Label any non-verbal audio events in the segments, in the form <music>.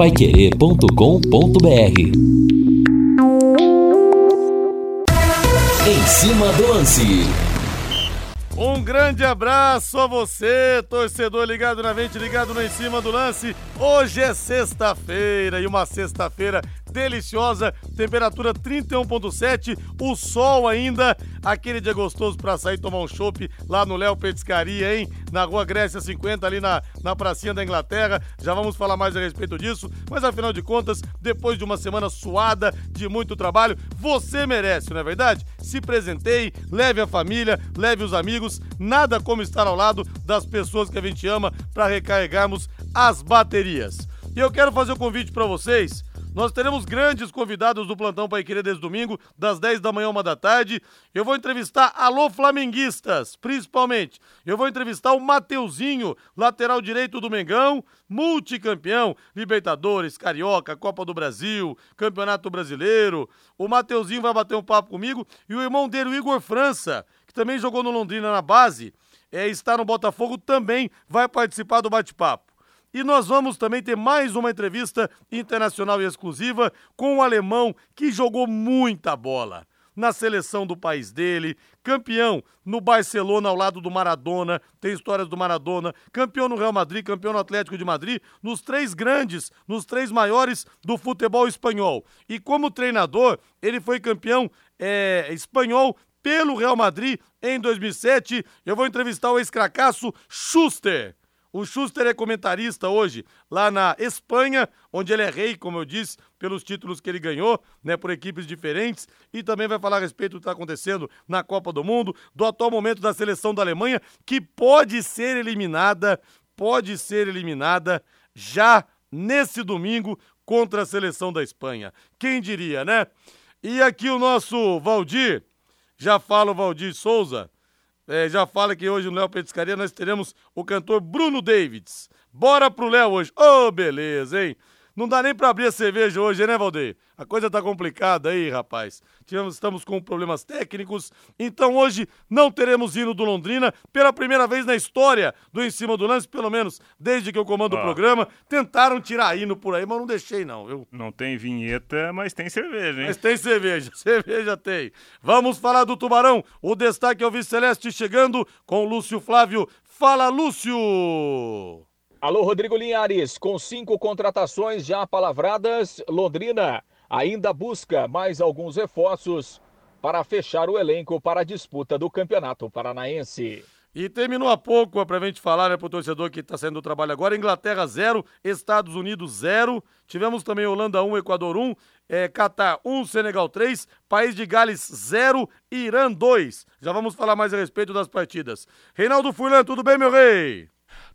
paiquerê.com.br Em cima do lance. Um grande abraço a você, torcedor ligado na mente, ligado no Em Cima do Lance. Hoje é sexta-feira e uma sexta-feira deliciosa, temperatura 31.7, o sol ainda, aquele dia gostoso para sair tomar um chopp lá no Léo Petiscaria, hein? Na Rua Grécia 50, ali na, na pracinha da Inglaterra. Já vamos falar mais a respeito disso, mas afinal de contas, depois de uma semana suada, de muito trabalho, você merece, não é verdade? Se presenteie, leve a família, leve os amigos, nada como estar ao lado das pessoas que a gente ama para recarregarmos as baterias. E eu quero fazer um convite para vocês nós teremos grandes convidados do Plantão Pai Querer desde domingo, das 10 da manhã uma da tarde. Eu vou entrevistar alô flamenguistas, principalmente. Eu vou entrevistar o Mateuzinho, lateral direito do Mengão, multicampeão, Libertadores, Carioca, Copa do Brasil, Campeonato Brasileiro. O Mateuzinho vai bater um papo comigo e o irmão dele, o Igor França, que também jogou no Londrina na base, é, está no Botafogo, também vai participar do bate-papo. E nós vamos também ter mais uma entrevista internacional e exclusiva com um alemão que jogou muita bola na seleção do país dele, campeão no Barcelona ao lado do Maradona, tem histórias do Maradona, campeão no Real Madrid, campeão no Atlético de Madrid, nos três grandes, nos três maiores do futebol espanhol. E como treinador, ele foi campeão é, espanhol pelo Real Madrid em 2007. Eu vou entrevistar o ex-cracaço Schuster. O Schuster é comentarista hoje lá na Espanha, onde ele é rei, como eu disse, pelos títulos que ele ganhou, né, por equipes diferentes, e também vai falar a respeito do que está acontecendo na Copa do Mundo, do atual momento da seleção da Alemanha, que pode ser eliminada, pode ser eliminada já nesse domingo contra a seleção da Espanha. Quem diria, né? E aqui o nosso Valdir, já fala o Valdir Souza, é, já fala que hoje no Léo Petiscaria nós teremos o cantor Bruno Davids. Bora pro Léo hoje. Ô, oh, beleza, hein? Não dá nem para abrir a cerveja hoje, né, Valdeir? A coisa tá complicada aí, rapaz. Tivemos, estamos com problemas técnicos, então hoje não teremos hino do Londrina pela primeira vez na história do Em Cima do Lance, pelo menos desde que eu comando ah. o programa. Tentaram tirar hino por aí, mas não deixei não, viu? Não tem vinheta, mas tem cerveja, hein? Mas tem cerveja, <laughs> cerveja tem. Vamos falar do Tubarão. O destaque é o Vice Celeste chegando com o Lúcio Flávio. Fala, Lúcio! Alô, Rodrigo Linhares. Com cinco contratações já palavradas, Londrina ainda busca mais alguns reforços para fechar o elenco para a disputa do Campeonato Paranaense. E terminou há pouco, para a gente falar, né, para o torcedor que está saindo do trabalho agora, Inglaterra 0, Estados Unidos 0, tivemos também Holanda 1, um, Equador 1, um, é, Catar 1, um, Senegal 3, País de Gales 0, Irã 2. Já vamos falar mais a respeito das partidas. Reinaldo Furlan, tudo bem, meu rei?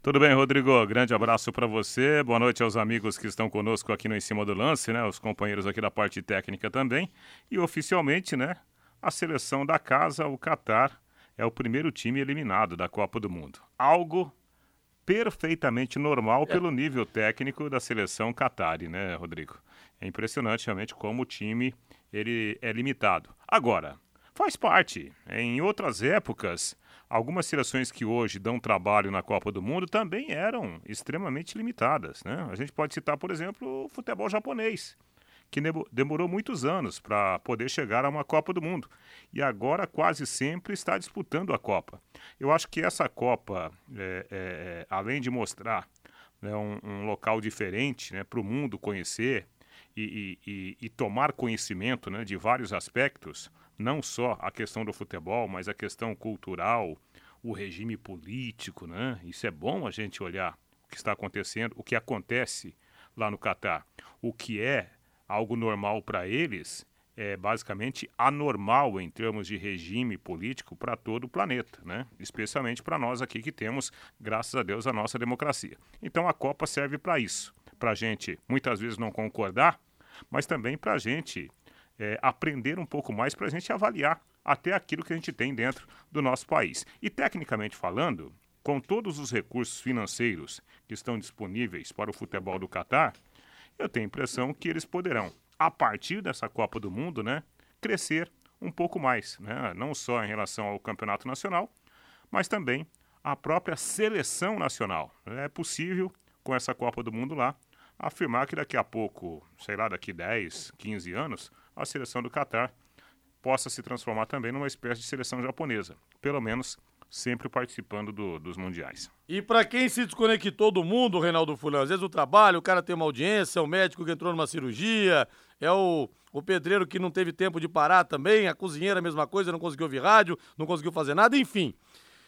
Tudo bem, Rodrigo? Grande abraço para você. Boa noite aos amigos que estão conosco aqui no Em Cima do Lance, né? Os companheiros aqui da parte técnica também. E oficialmente, né? A seleção da casa, o Catar, é o primeiro time eliminado da Copa do Mundo. Algo perfeitamente normal é. pelo nível técnico da seleção Qatari, né, Rodrigo? É impressionante realmente como o time ele é limitado. Agora, faz parte. Em outras épocas, Algumas seleções que hoje dão trabalho na Copa do Mundo também eram extremamente limitadas. Né? A gente pode citar, por exemplo, o futebol japonês, que demorou muitos anos para poder chegar a uma Copa do Mundo e agora quase sempre está disputando a Copa. Eu acho que essa Copa, é, é, é além de mostrar né, um, um, local diferente né, para o mundo conhecer e, e, e, tomar conhecimento né, de vários aspectos, não só a questão do futebol, mas a questão cultural, o regime político, né? Isso é bom a gente olhar o que está acontecendo, o que acontece lá no Catar. O que é algo normal para eles é basicamente anormal em termos de regime político para todo o planeta, né? Especialmente para nós aqui que temos, graças a Deus, a nossa democracia. Então a Copa serve para isso, para a gente muitas vezes não concordar, mas também para a gente é, aprender um pouco mais para a gente avaliar até aquilo que a gente tem dentro do nosso país. E tecnicamente falando, com todos os recursos financeiros que estão disponíveis para o futebol do Catar, eu tenho a impressão que eles poderão, a partir dessa Copa do Mundo, né, crescer um pouco mais, né, não só em relação ao campeonato nacional, mas também a própria seleção nacional. É possível, com essa Copa do Mundo lá, afirmar que daqui a pouco, sei lá, daqui 10, 15 anos, a seleção do Catar possa se transformar também numa espécie de seleção japonesa. Pelo menos sempre participando do, dos mundiais. E para quem se desconectou do mundo, Reinaldo Fulano, às vezes o trabalho, o cara tem uma audiência, é o médico que entrou numa cirurgia, é o, o pedreiro que não teve tempo de parar também, a cozinheira a mesma coisa, não conseguiu ouvir rádio, não conseguiu fazer nada, enfim.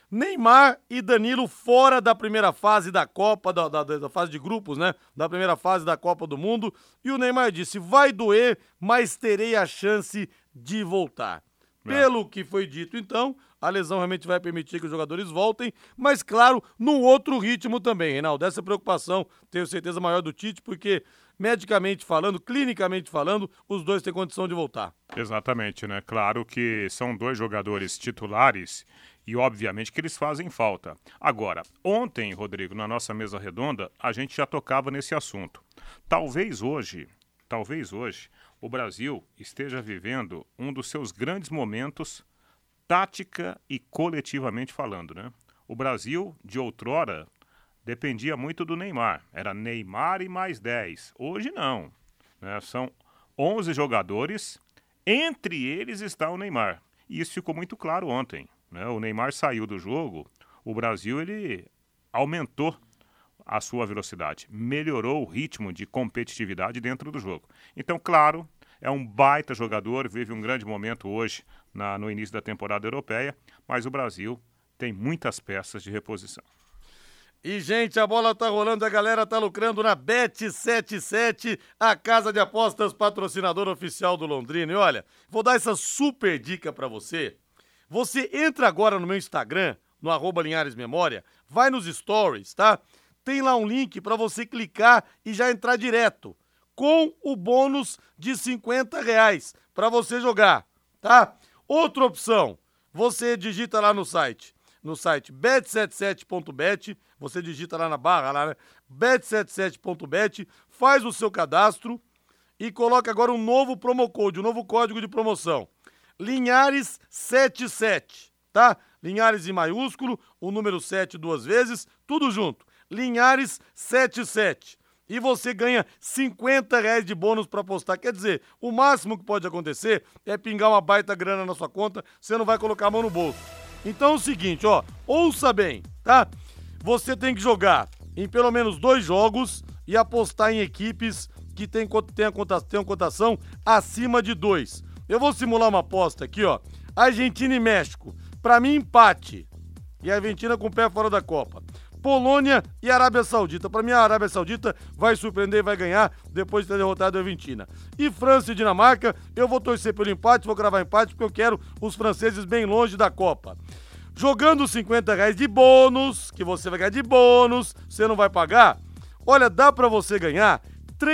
Neymar e Danilo fora da primeira fase da Copa, da, da, da, fase de grupos, né? Da primeira fase da Copa do Mundo. E o Neymar disse: vai doer, mas terei a chance de voltar. É. Pelo que foi dito, então, a lesão realmente vai permitir que os jogadores voltem, mas claro, num outro ritmo também, Reinaldo. Essa preocupação, tenho certeza maior do Tite, porque medicamente falando, clinicamente falando, os dois têm condição de voltar. Exatamente, né? Claro que são dois jogadores titulares e obviamente que eles fazem falta. Agora, ontem, Rodrigo, na nossa mesa redonda, a gente já tocava nesse assunto. Talvez hoje, talvez hoje, o Brasil esteja vivendo um dos seus grandes momentos tática e coletivamente falando, né? O Brasil, de outrora, dependia muito do Neymar. Era Neymar e mais 10. Hoje não. Né? São 11 jogadores, entre eles está o Neymar. E isso ficou muito claro ontem. Né? O Neymar saiu do jogo, o Brasil ele aumentou a sua velocidade, melhorou o ritmo de competitividade dentro do jogo. Então, claro, é um baita jogador, vive um grande momento hoje na, no início da temporada europeia, mas o Brasil tem muitas peças de reposição. E, gente, a bola tá rolando, a galera tá lucrando na Bet77, a casa de apostas patrocinadora oficial do Londrina. E olha, vou dar essa super dica para você. Você entra agora no meu Instagram, no arroba Linhares Memória, vai nos stories, tá? Tem lá um link para você clicar e já entrar direto com o bônus de 50 reais para você jogar, tá? Outra opção, você digita lá no site, no site bet77.bet, você digita lá na barra, lá, né? bet77.bet, faz o seu cadastro e coloca agora um novo promo code, um novo código de promoção. Linhares77, tá? Linhares em maiúsculo, o número 7 duas vezes, tudo junto. Linhares77 e você ganha 50 reais de bônus para apostar. Quer dizer, o máximo que pode acontecer é pingar uma baita grana na sua conta, você não vai colocar a mão no bolso. Então é o seguinte, ó, ouça bem, tá? Você tem que jogar em pelo menos dois jogos e apostar em equipes que tem, tem uma cotação acima de dois. Eu vou simular uma aposta aqui, ó. Argentina e México. Para mim, empate. E a Argentina com o pé fora da Copa. Polônia e Arábia Saudita. Para mim, a Arábia Saudita vai surpreender e vai ganhar depois de ter derrotado a Argentina. E França e Dinamarca, eu vou torcer pelo empate, vou gravar empate porque eu quero os franceses bem longe da Copa. Jogando 50 reais de bônus, que você vai ganhar de bônus, você não vai pagar. Olha, dá para você ganhar R$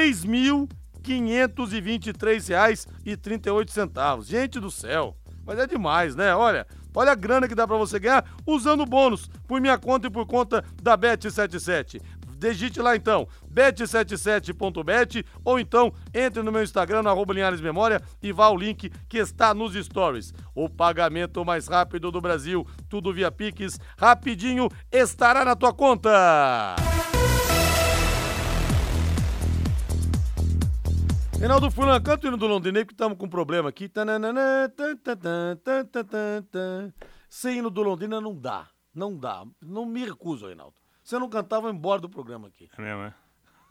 3.523,38. Gente do céu, mas é demais, né? Olha, Olha a grana que dá para você ganhar usando bônus por minha conta e por conta da Bet77. Digite lá então, bet77.bet ou então entre no meu Instagram, no arroba Linhares Memória e vá ao link que está nos stories. O pagamento mais rápido do Brasil, tudo via Pix, rapidinho, estará na tua conta. Reinaldo Fulan, canta o hino do Londinei, que estamos com um problema aqui. Sem hino do Londrina não dá. Não dá. Não me recuso, Reinaldo. Se eu não cantar, vou embora do programa aqui. É mesmo, é?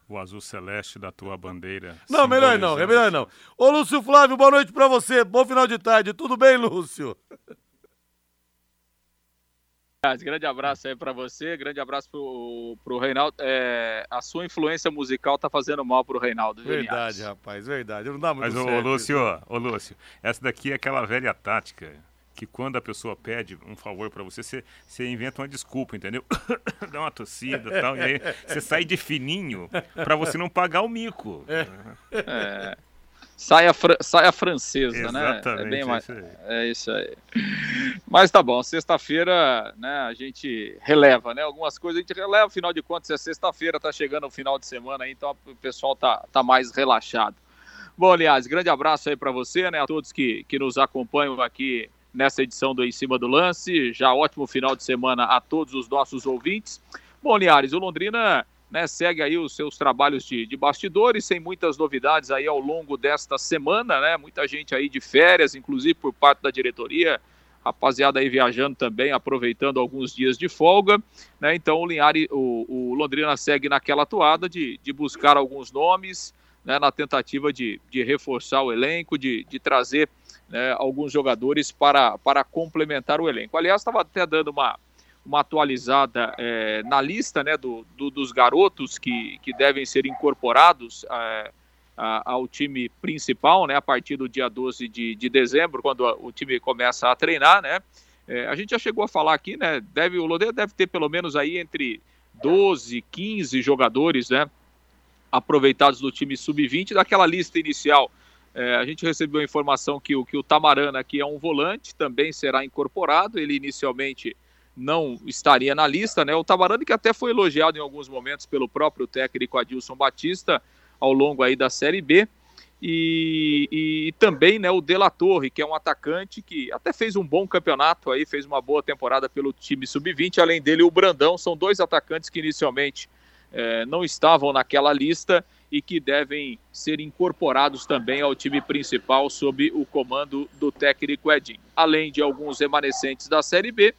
O azul celeste da tua bandeira. Não, melhor não, é melhor não. Ô, Lúcio Flávio, boa noite pra você. Bom final de tarde. Tudo bem, Lúcio? Grande abraço aí para você, grande abraço pro, pro Reinaldo. É, a sua influência musical tá fazendo mal pro Reinaldo. Verdade, rapaz, verdade. Não dá muito Mas, certo, ô, Lúcio, ô, Lúcio, essa daqui é aquela velha tática que quando a pessoa pede um favor para você, você, você inventa uma desculpa, entendeu? <coughs> Dá uma tossida e tal, e aí você sai de fininho para você não pagar o mico. É. é. Saia, fr saia francesa, Exatamente, né? É bem mais. É isso aí. Mas tá bom, sexta-feira, né, a gente releva, né? Algumas coisas a gente releva, afinal de contas é sexta-feira, tá chegando o final de semana aí, então o pessoal tá, tá mais relaxado. Bom, aliás, grande abraço aí para você, né? A todos que, que nos acompanham aqui nessa edição do Em Cima do Lance. Já ótimo final de semana a todos os nossos ouvintes. Bom, Liares, o Londrina né, segue aí os seus trabalhos de, de bastidores, sem muitas novidades aí ao longo desta semana, né? Muita gente aí de férias, inclusive por parte da diretoria, rapaziada aí viajando também, aproveitando alguns dias de folga, né? Então o Linhares, o, o Londrina segue naquela toada de, de buscar alguns nomes, né, na tentativa de, de reforçar o elenco, de, de trazer né, alguns jogadores para, para complementar o elenco. Aliás, estava até dando uma, uma atualizada é, na lista né, do, do, dos garotos que, que devem ser incorporados é, a, ao time principal né, a partir do dia 12 de, de dezembro, quando o time começa a treinar. Né, é, a gente já chegou a falar aqui, né, deve, o Lodeiro deve ter pelo menos aí entre 12, 15 jogadores né, aproveitados do time sub-20. Daquela lista inicial, é, a gente recebeu a informação que o, que o Tamarana aqui é um volante, também será incorporado. Ele inicialmente não estaria na lista, né? O Tamarani que até foi elogiado em alguns momentos pelo próprio técnico Adilson Batista ao longo aí da Série B. E, e, também né, o De La Torre, que é um atacante que até fez um bom campeonato aí, fez uma boa temporada pelo time sub-20. Além dele, o Brandão, são dois atacantes que inicialmente eh, não estavam naquela lista e que devem ser incorporados também ao time principal sob o comando do técnico Edinho. Além de alguns remanescentes da Série B,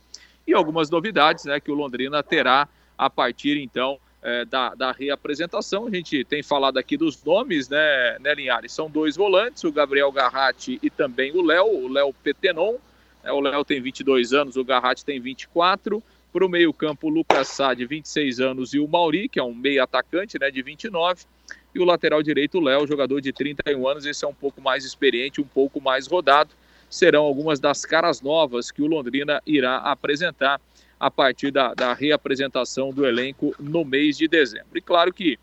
e algumas novidades né, que o Londrina terá a partir então é, da, da, reapresentação. A gente tem falado aqui dos nomes, né, né Linhares? São dois volantes, o Gabriel Garratti e também o Léo, o Léo Petenon. É, o Léo tem 22 anos, o Garratti tem 24. Para o meio-campo, o Lucas Sá, de 26 anos, e o Mauri, que é um meio atacante, né, de 29. E o lateral direito, Léo, jogador de 31 anos, esse é um pouco mais experiente, um pouco mais rodado serão algumas das caras novas que o Londrina irá apresentar a partir da, da reapresentação do elenco no mês de dezembro. E claro que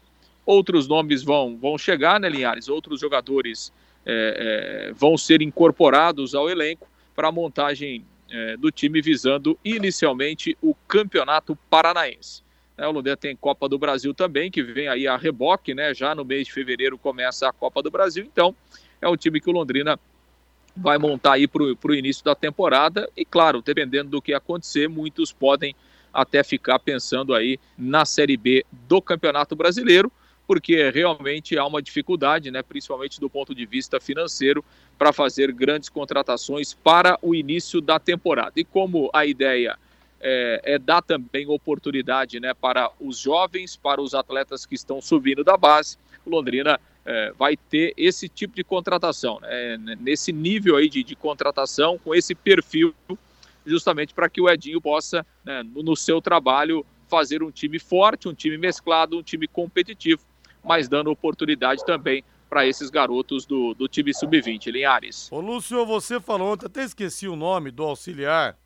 outros nomes vão, vão chegar, né, Linhares? Outros jogadores é, é, vão ser incorporados ao elenco para a montagem é, do time visando inicialmente o Campeonato Paranaense. É, o Londrina tem Copa do Brasil também, que vem aí a reboque, né? Já no mês de fevereiro começa a Copa do Brasil, então é um time que o Londrina vai montar aí para o início da temporada. E claro, dependendo do que acontecer, muitos podem até ficar pensando aí na Série B do Campeonato Brasileiro, porque realmente há uma dificuldade, né, principalmente do ponto de vista financeiro, para fazer grandes contratações para o início da temporada. E como a ideia é, é, dar também oportunidade né, para os jovens, para os atletas que estão subindo da base, Londrina é, vai ter esse tipo de contratação, né? nesse nível aí de, de, contratação, com esse perfil, justamente para que o Edinho possa, né, no, no, seu trabalho, fazer um time forte, um time mesclado, um time competitivo, mas dando oportunidade também para esses garotos do, do time sub-20, Linhares. Ô Lúcio, você falou ontem, até esqueci o nome do auxiliar,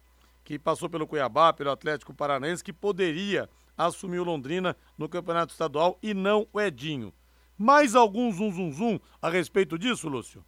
que passou pelo Cuiabá, pelo Atlético Paranaense, que poderia assumir o Londrina no Campeonato Estadual e não o Edinho. Mais algum zum zum zum a respeito disso, Lúcio?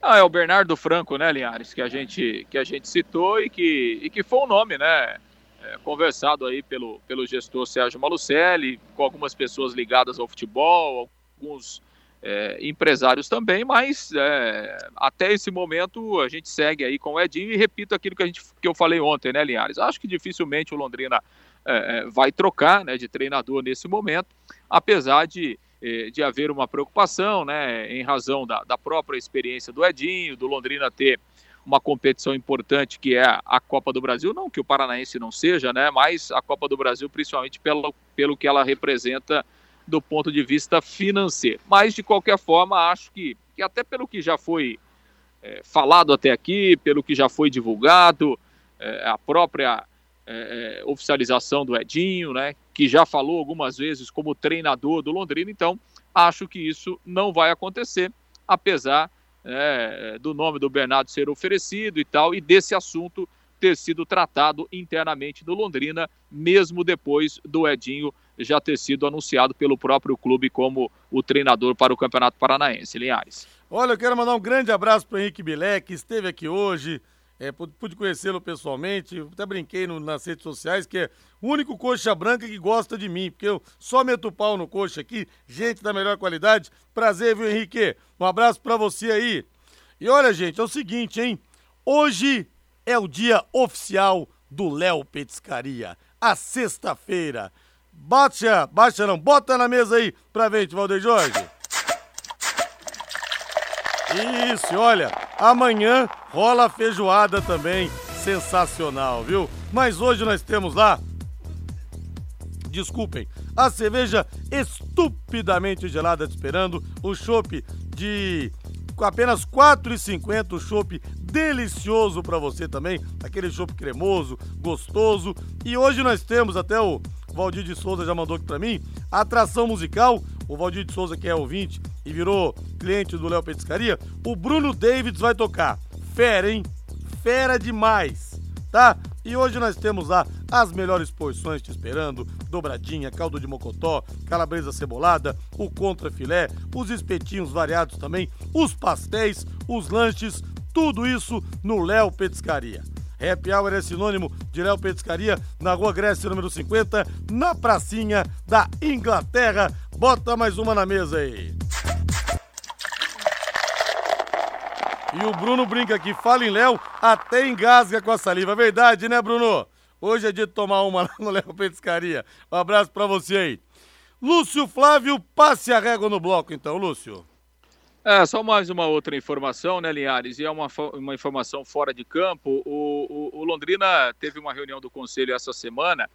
Ah, é o Bernardo Franco, né, Linhares, que a gente, que a gente citou e que, e que foi um nome, né, é, conversado aí pelo, pelo gestor Sérgio Malucelli, com algumas pessoas ligadas ao futebol, alguns é, empresários também, mas é, até esse momento a gente segue aí com o Edinho e repito aquilo que, a gente, que eu falei ontem, né, Linhares? Acho que dificilmente o Londrina é, é, vai trocar né, de treinador nesse momento, apesar de, é, de haver uma preocupação, né, em razão da, da própria experiência do Edinho, do Londrina ter uma competição importante que é a Copa do Brasil, não que o Paranaense não seja, né, mas a Copa do Brasil principalmente pelo, pelo que ela representa do ponto de vista financeiro. Mas, de qualquer forma, acho que, que até pelo que já foi é, falado até aqui, pelo que já foi divulgado, é, a própria é, é, oficialização do Edinho, né, que já falou algumas vezes como treinador do Londrina, então acho que isso não vai acontecer, apesar é, do nome do Bernardo ser oferecido e tal, e desse assunto ter sido tratado internamente do Londrina, mesmo depois do Edinho já ter sido anunciado pelo próprio clube como o treinador para o Campeonato Paranaense. Linhares. Olha, eu quero mandar um grande abraço para Henrique Bilé, que esteve aqui hoje, é, pude conhecê-lo pessoalmente, até brinquei no, nas redes sociais que é o único coxa branca que gosta de mim, porque eu só meto pau no coxa aqui, gente da melhor qualidade. Prazer, viu, Henrique? Um abraço para você aí. E olha, gente, é o seguinte, hein? Hoje é o dia oficial do Léo Petiscaria, a sexta-feira. Baixa, baixa não, bota na mesa aí pra gente, Valdeir Jorge. Isso, olha, amanhã rola feijoada também, sensacional, viu? Mas hoje nós temos lá, desculpem, a cerveja estupidamente gelada te esperando, o chopp de com apenas R$ 4,50 o chopp delicioso para você também, aquele chopp cremoso, gostoso. E hoje nós temos até o Valdir de Souza já mandou aqui para mim, atração musical, o Valdir de Souza que é ouvinte e virou cliente do Léo Petiscaria, o Bruno Davids vai tocar. Fera, hein? Fera demais, tá? E hoje nós temos lá as melhores porções te esperando: dobradinha, caldo de mocotó, calabresa cebolada, o contra filé, os espetinhos variados também, os pastéis, os lanches, tudo isso no Léo Petiscaria. Happy Hour é sinônimo de Léo Petiscaria, na Rua Grécia, número 50, na pracinha da Inglaterra. Bota mais uma na mesa aí. E o Bruno brinca aqui, fala em Léo, até engasga com a saliva. Verdade, né, Bruno? Hoje é dia de tomar uma <laughs> lá no Léo Petiscaria. Um abraço para você aí. Lúcio Flávio, passe a régua no bloco então, Lúcio. É, só mais uma outra informação, né, Linhares? E é uma, uma informação fora de campo. O, o, o Londrina teve uma reunião do conselho essa semana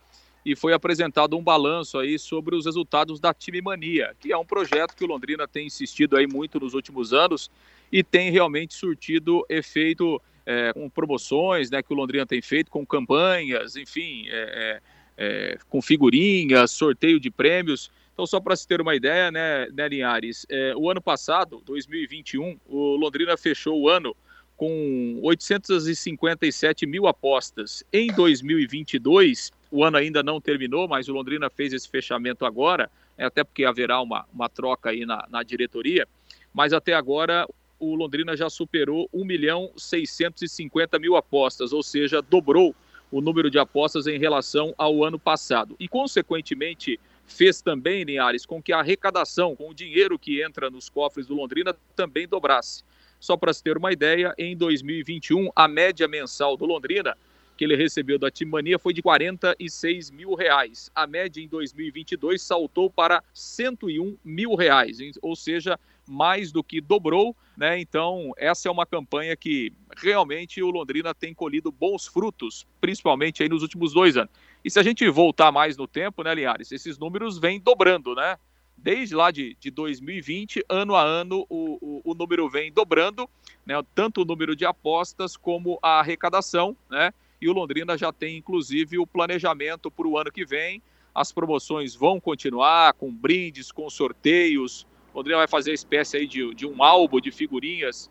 e foi apresentado um balanço aí sobre os resultados da Time Mania, que é um projeto que o Londrina tem insistido aí muito nos últimos anos e tem realmente surtido efeito é, com promoções, né, que o Londrina tem feito, com campanhas, enfim, é, é, com figurinhas, sorteio de prêmios. Então, só para se ter uma ideia, né, né Linhares, é, o ano passado, 2021, o Londrina fechou o ano com 857 mil apostas. Em 2022, o ano ainda não terminou, mas o Londrina fez esse fechamento agora, é, até porque haverá uma, uma troca aí na, na diretoria. Mas até agora, o Londrina já superou 1 milhão 650 mil apostas, ou seja, dobrou o número de apostas em relação ao ano passado. E, consequentemente, fez também, Linhares, com que a arrecadação, com o dinheiro que entra nos cofres do Londrina, também dobrasse. Só para se ter uma ideia, em 2021, a média mensal do Londrina que ele recebeu da Timania foi de 46 mil reais. A média em 2022 saltou para 101 mil reais, ou seja, mais do que dobrou, né? Então, essa é uma campanha que realmente o Londrina tem colhido bons frutos, principalmente aí nos últimos dois anos. E se a gente voltar mais no tempo, né, Linhares, esses números vêm dobrando, né? Desde lá de, de 2020, ano a ano, o, o, o número vem dobrando, né? Tanto o número de apostas como a arrecadação, né? e o Londrina já tem inclusive o planejamento para o ano que vem. As promoções vão continuar com brindes, com sorteios. Londrina vai fazer a espécie aí de, de um álbum de figurinhas.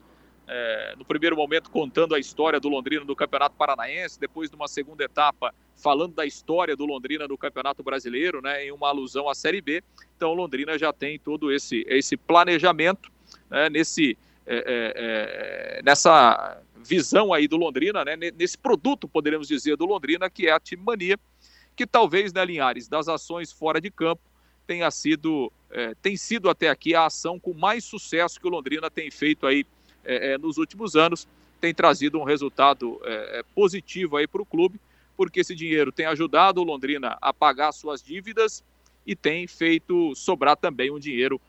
É, no primeiro momento contando a história do Londrina do Campeonato Paranaense, depois numa segunda etapa falando da história do Londrina do Campeonato Brasileiro, né, em uma alusão à Série B. Então Londrina já tem todo esse, esse planejamento né, nesse, é, é, é nessa visão aí do Londrina, né, nesse produto, poderíamos dizer, do Londrina, que é a Time Mania, que talvez, né, Linhares, das ações fora de campo, tenha sido, é, tem sido até aqui a ação com mais sucesso que o Londrina tem feito aí é, é, nos últimos anos, tem trazido um resultado é, é, positivo aí para o clube, porque esse dinheiro tem ajudado o Londrina a pagar suas dívidas e tem feito sobrar também um dinheiro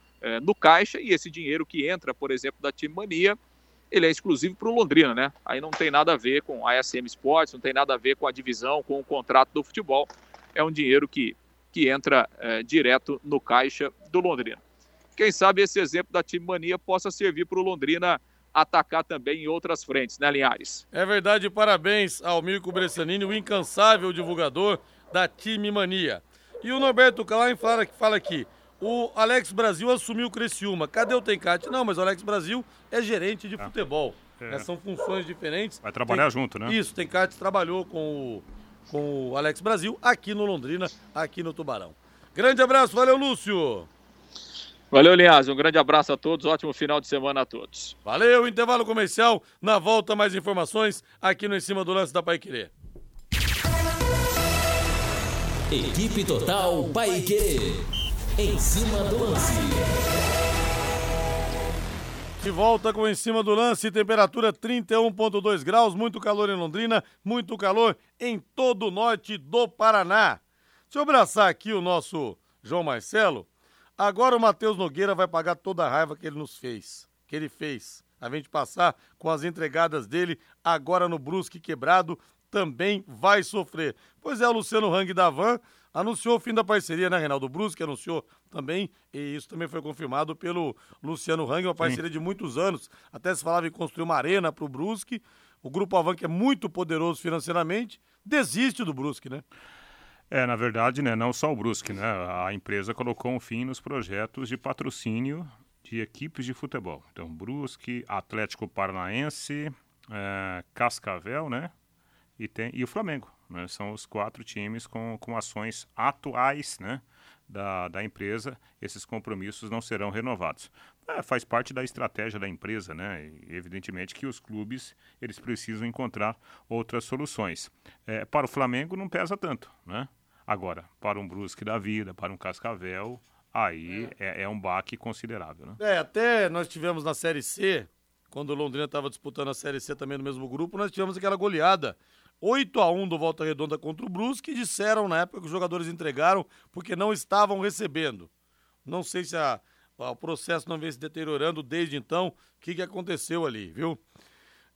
no caixa, e esse dinheiro que entra, por exemplo, da Time Mania, ele é exclusivo para o Londrina, né? Aí não tem nada a ver com a SM Sports, não tem nada a ver com a divisão, com o contrato do futebol. É um dinheiro que, que entra é, direto no caixa do Londrina. Quem sabe esse exemplo da time mania possa servir para o Londrina atacar também em outras frentes, né, Linhares? É verdade, parabéns ao Mirko Bressanini, o incansável divulgador da time mania. E o Norberto Klein fala, fala aqui, o Alex Brasil assumiu o Criciúma. Cadê o Tencate? Não, mas o Alex Brasil é gerente de ah, futebol. É. Né? São funções diferentes. Vai trabalhar Tem... junto, né? Isso, Tencate trabalhou com o, com o Alex Brasil aqui no Londrina, aqui no Tubarão. Grande abraço, valeu, Lúcio! Valeu, Linhares. Um grande abraço a todos. Ótimo final de semana a todos. Valeu, intervalo comercial. Na volta, mais informações aqui no Em Cima do Lance da Pai Querer. Equipe Total Paique. Em cima do lance. De volta com em cima do lance, temperatura 31,2 graus, muito calor em Londrina, muito calor em todo o norte do Paraná. Deixa eu abraçar aqui o nosso João Marcelo. Agora o Matheus Nogueira vai pagar toda a raiva que ele nos fez, que ele fez. A gente passar com as entregadas dele agora no Brusque quebrado também vai sofrer. Pois é, o Luciano Hang da Van anunciou o fim da parceria, né, Reinaldo Brusque anunciou também, e isso também foi confirmado pelo Luciano Hang, uma parceria Sim. de muitos anos. Até se falava em construir uma arena para o Brusque. O Grupo Avan, que é muito poderoso financeiramente, desiste do Brusque, né? É, na verdade, né, não só o Brusque, né? A empresa colocou um fim nos projetos de patrocínio de equipes de futebol. Então, Brusque, Atlético Paranaense, é, Cascavel, né? E, tem, e o Flamengo. Né? São os quatro times com, com ações atuais né? da, da empresa. Esses compromissos não serão renovados. É, faz parte da estratégia da empresa, né? E, evidentemente que os clubes eles precisam encontrar outras soluções. É, para o Flamengo não pesa tanto, né? Agora, para um Brusque da vida, para um Cascavel, aí é, é, é um baque considerável, né? É, até nós tivemos na Série C, quando o Londrina estava disputando a Série C também no mesmo grupo, nós tivemos aquela goleada 8 a 1 do Volta Redonda contra o Brusque, disseram na época que os jogadores entregaram porque não estavam recebendo. Não sei se a, o processo não vem se deteriorando desde então. O que, que aconteceu ali, viu?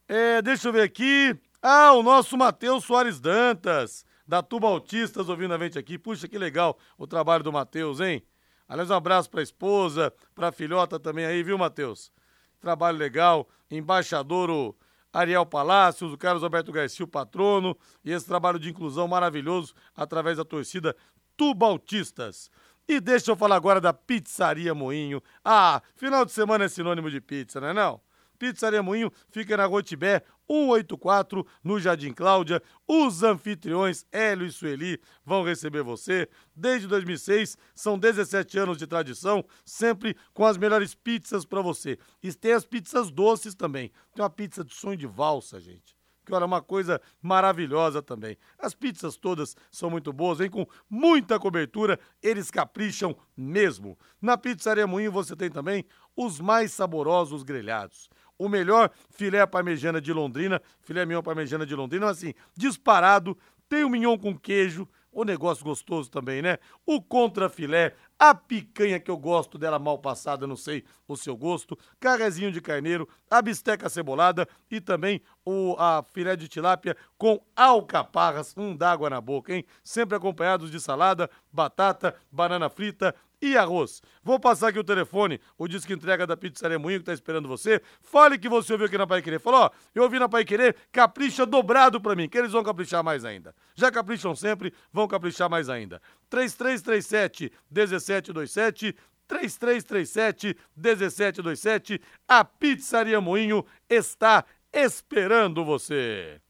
É, deixa eu ver aqui. Ah, o nosso Matheus Soares Dantas, da Tuba Autistas, ouvindo a gente aqui. Puxa, que legal o trabalho do Matheus, hein? Aliás, um abraço pra esposa, pra filhota também aí, viu, Matheus? Trabalho legal. Embaixador, Ariel Palácios, o Carlos Alberto Garcia, o patrono, e esse trabalho de inclusão maravilhoso através da torcida Tubaltistas. E deixa eu falar agora da Pizzaria Moinho. Ah, final de semana é sinônimo de pizza, não é não? Pizzaria Moinho fica na Rotibé 184, no Jardim Cláudia. Os anfitriões Hélio e Sueli vão receber você. Desde 2006, são 17 anos de tradição, sempre com as melhores pizzas para você. E tem as pizzas doces também. Tem uma pizza de sonho de valsa, gente que olha, é uma coisa maravilhosa também. As pizzas todas são muito boas, vem com muita cobertura, eles capricham mesmo. Na Pizzaria Moinho você tem também os mais saborosos grelhados o melhor filé parmegiana de Londrina, filé mignon parmegiana de Londrina, assim, disparado, tem o mignon com queijo, o negócio gostoso também, né? O contrafilé, a picanha que eu gosto dela mal passada, não sei o seu gosto, carrezinho de carneiro, a bisteca cebolada e também o a filé de tilápia com alcaparras, um d'água na boca, hein? Sempre acompanhados de salada, batata, banana frita e arroz. Vou passar aqui o telefone, o disco entrega da Pizzaria Moinho que tá esperando você. Fale que você ouviu aqui na Pai Querer. Falou, ó, eu ouvi na Pai Querer, capricha dobrado pra mim, que eles vão caprichar mais ainda. Já capricham sempre, vão caprichar mais ainda. 3337 1727 3337 1727. A Pizzaria Moinho está esperando você.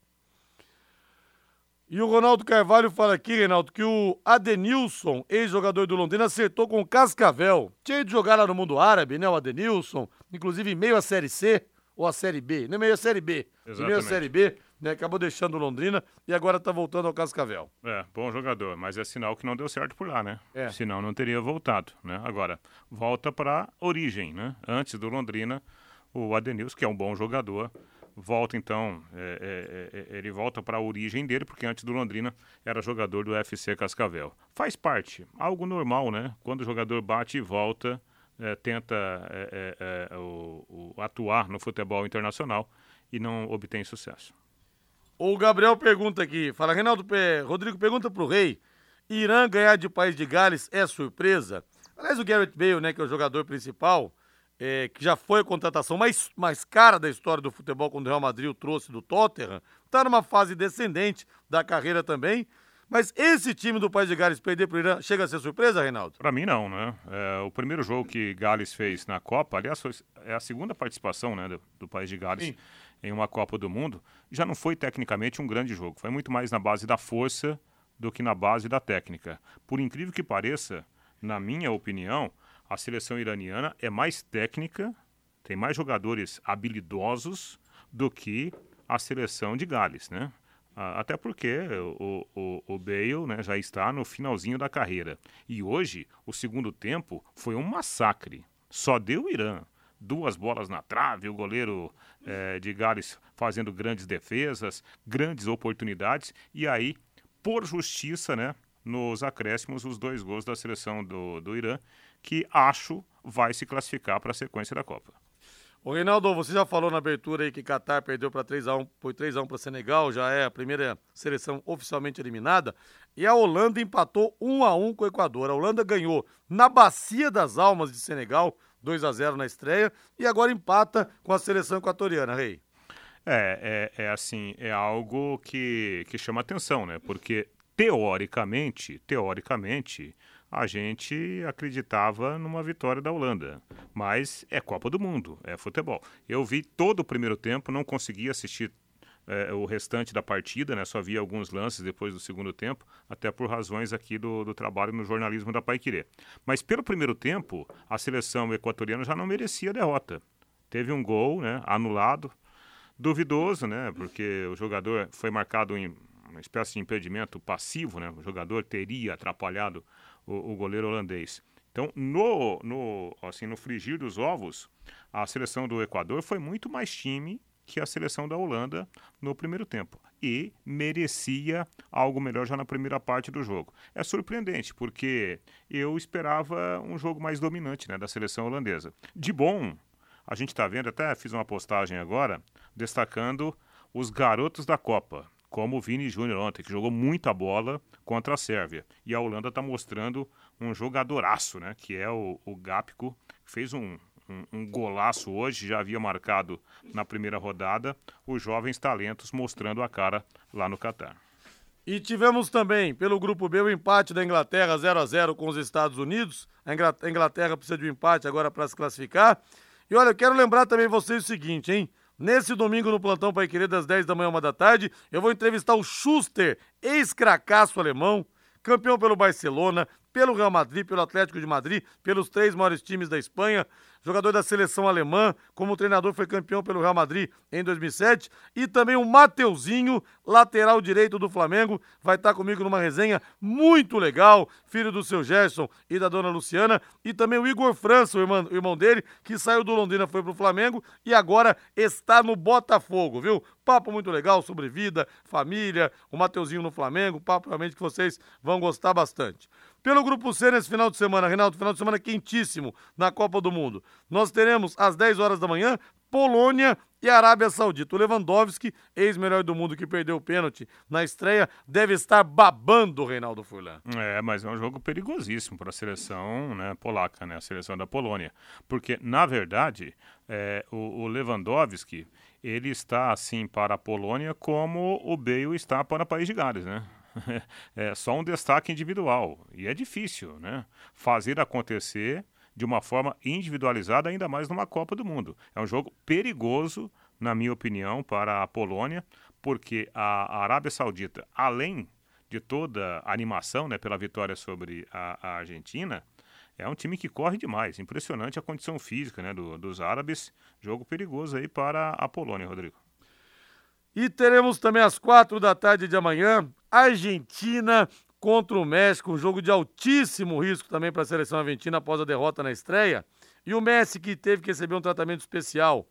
E o Ronaldo Carvalho fala aqui, Reinaldo, que o Adenilson, ex-jogador do Londrina, acertou com o Cascavel. Tinha ido jogar lá no mundo árabe, né, o Adenilson, inclusive em meio à Série C ou à Série B, nem meio à Série B, Exatamente. em meio à Série B, né, acabou deixando o Londrina e agora tá voltando ao Cascavel. É, bom jogador, mas é sinal que não deu certo por lá, né? É. Senão não teria voltado, né? Agora, volta para origem, né? Antes do Londrina, o Adenilson, que é um bom jogador, volta então, é, é, é, ele volta para a origem dele, porque antes do Londrina era jogador do FC Cascavel. Faz parte, algo normal, né? Quando o jogador bate e volta, é, tenta é, é, o, o, atuar no futebol internacional e não obtém sucesso. O Gabriel pergunta aqui, fala, Reinaldo, Rodrigo pergunta para o Rei, Irã ganhar de País de Gales é surpresa? Aliás, o Garrett Bale, né, que é o jogador principal, é, que já foi a contratação mais, mais cara da história do futebol quando o Real Madrid o trouxe do Tottenham, está numa fase descendente da carreira também. Mas esse time do País de Gales perder para o Irã chega a ser surpresa, Reinaldo? Para mim, não, né? É, o primeiro jogo que Gales fez na Copa, aliás, foi, é a segunda participação né, do, do País de Gales Sim. em uma Copa do Mundo, já não foi tecnicamente um grande jogo. Foi muito mais na base da força do que na base da técnica. Por incrível que pareça, na minha opinião, a seleção iraniana é mais técnica, tem mais jogadores habilidosos do que a seleção de Gales, né? Até porque o, o, o Bale né, já está no finalzinho da carreira. E hoje, o segundo tempo foi um massacre. Só deu o Irã. Duas bolas na trave, o goleiro é, de Gales fazendo grandes defesas, grandes oportunidades. E aí, por justiça, né, nos acréscimos os dois gols da seleção do, do Irã, que acho vai se classificar para a sequência da Copa. O Reinaldo, você já falou na abertura aí que Qatar perdeu para 3x1, foi 3x1 para Senegal, já é a primeira seleção oficialmente eliminada. E a Holanda empatou 1x1 com o Equador. A Holanda ganhou na Bacia das Almas de Senegal, 2 a 0 na estreia, e agora empata com a seleção equatoriana, Rei. É, é, é assim, é algo que, que chama atenção, né? Porque teoricamente, teoricamente, a gente acreditava numa vitória da Holanda. Mas é Copa do Mundo, é futebol. Eu vi todo o primeiro tempo, não consegui assistir é, o restante da partida, né? Só vi alguns lances depois do segundo tempo, até por razões aqui do, do trabalho no jornalismo da Paiquerê. Mas pelo primeiro tempo, a seleção equatoriana já não merecia derrota. Teve um gol, né? Anulado, duvidoso, né? Porque o jogador foi marcado em uma espécie de impedimento passivo, né? O jogador teria atrapalhado o, o goleiro holandês. Então, no, no, assim, no frigir dos ovos, a seleção do Equador foi muito mais time que a seleção da Holanda no primeiro tempo. E merecia algo melhor já na primeira parte do jogo. É surpreendente, porque eu esperava um jogo mais dominante né, da seleção holandesa. De bom, a gente está vendo, até fiz uma postagem agora, destacando os garotos da Copa como o Vini Júnior ontem, que jogou muita bola contra a Sérvia. E a Holanda está mostrando um jogadoraço, né? Que é o, o Gapco, fez um, um, um, golaço hoje, já havia marcado na primeira rodada, os jovens talentos mostrando a cara lá no Catar. E tivemos também, pelo grupo B, o empate da Inglaterra 0 a 0 com os Estados Unidos. A Inglaterra precisa de um empate agora para se classificar. E olha, eu quero lembrar também vocês o seguinte, hein? Nesse domingo no Plantão Pai Querer, das 10 da manhã, uma da tarde, eu vou entrevistar o Schuster, ex-cracaço alemão, campeão pelo Barcelona, pelo Real Madrid, pelo Atlético de Madrid, pelos três maiores times da Espanha, jogador da seleção alemã, como treinador foi campeão pelo Real Madrid em 2007, e também o Mateuzinho, lateral direito do Flamengo, vai estar comigo numa resenha muito legal, filho do seu Gerson e da dona Luciana, e também o Igor França, o irmão, o irmão dele, que saiu do Londrina, foi pro Flamengo e agora está no Botafogo, viu? Papo muito legal sobre vida, família, o Mateuzinho no Flamengo, papo realmente que vocês vão gostar bastante. Pelo Grupo C nesse final de semana, Reinaldo, final de semana quentíssimo na Copa do Mundo. Nós teremos às 10 horas da manhã Polônia e Arábia Saudita. O Lewandowski, ex-melhor do mundo que perdeu o pênalti na estreia, deve estar babando o Reinaldo Furlan. É, mas é um jogo perigosíssimo para a seleção né, polaca, né, a seleção da Polônia. Porque, na verdade, é, o, o Lewandowski, ele está assim para a Polônia como o Bale está para o País de Gales, né? <laughs> é só um destaque individual. E é difícil, né? Fazer acontecer de uma forma individualizada, ainda mais numa Copa do Mundo. É um jogo perigoso, na minha opinião, para a Polônia, porque a Arábia Saudita, além de toda a animação né, pela vitória sobre a, a Argentina, é um time que corre demais. Impressionante a condição física né, do, dos árabes. Jogo perigoso aí para a Polônia, Rodrigo. E teremos também às quatro da tarde de amanhã Argentina contra o México, um jogo de altíssimo risco também para a seleção argentina após a derrota na estreia. E o Messi, que teve que receber um tratamento especial,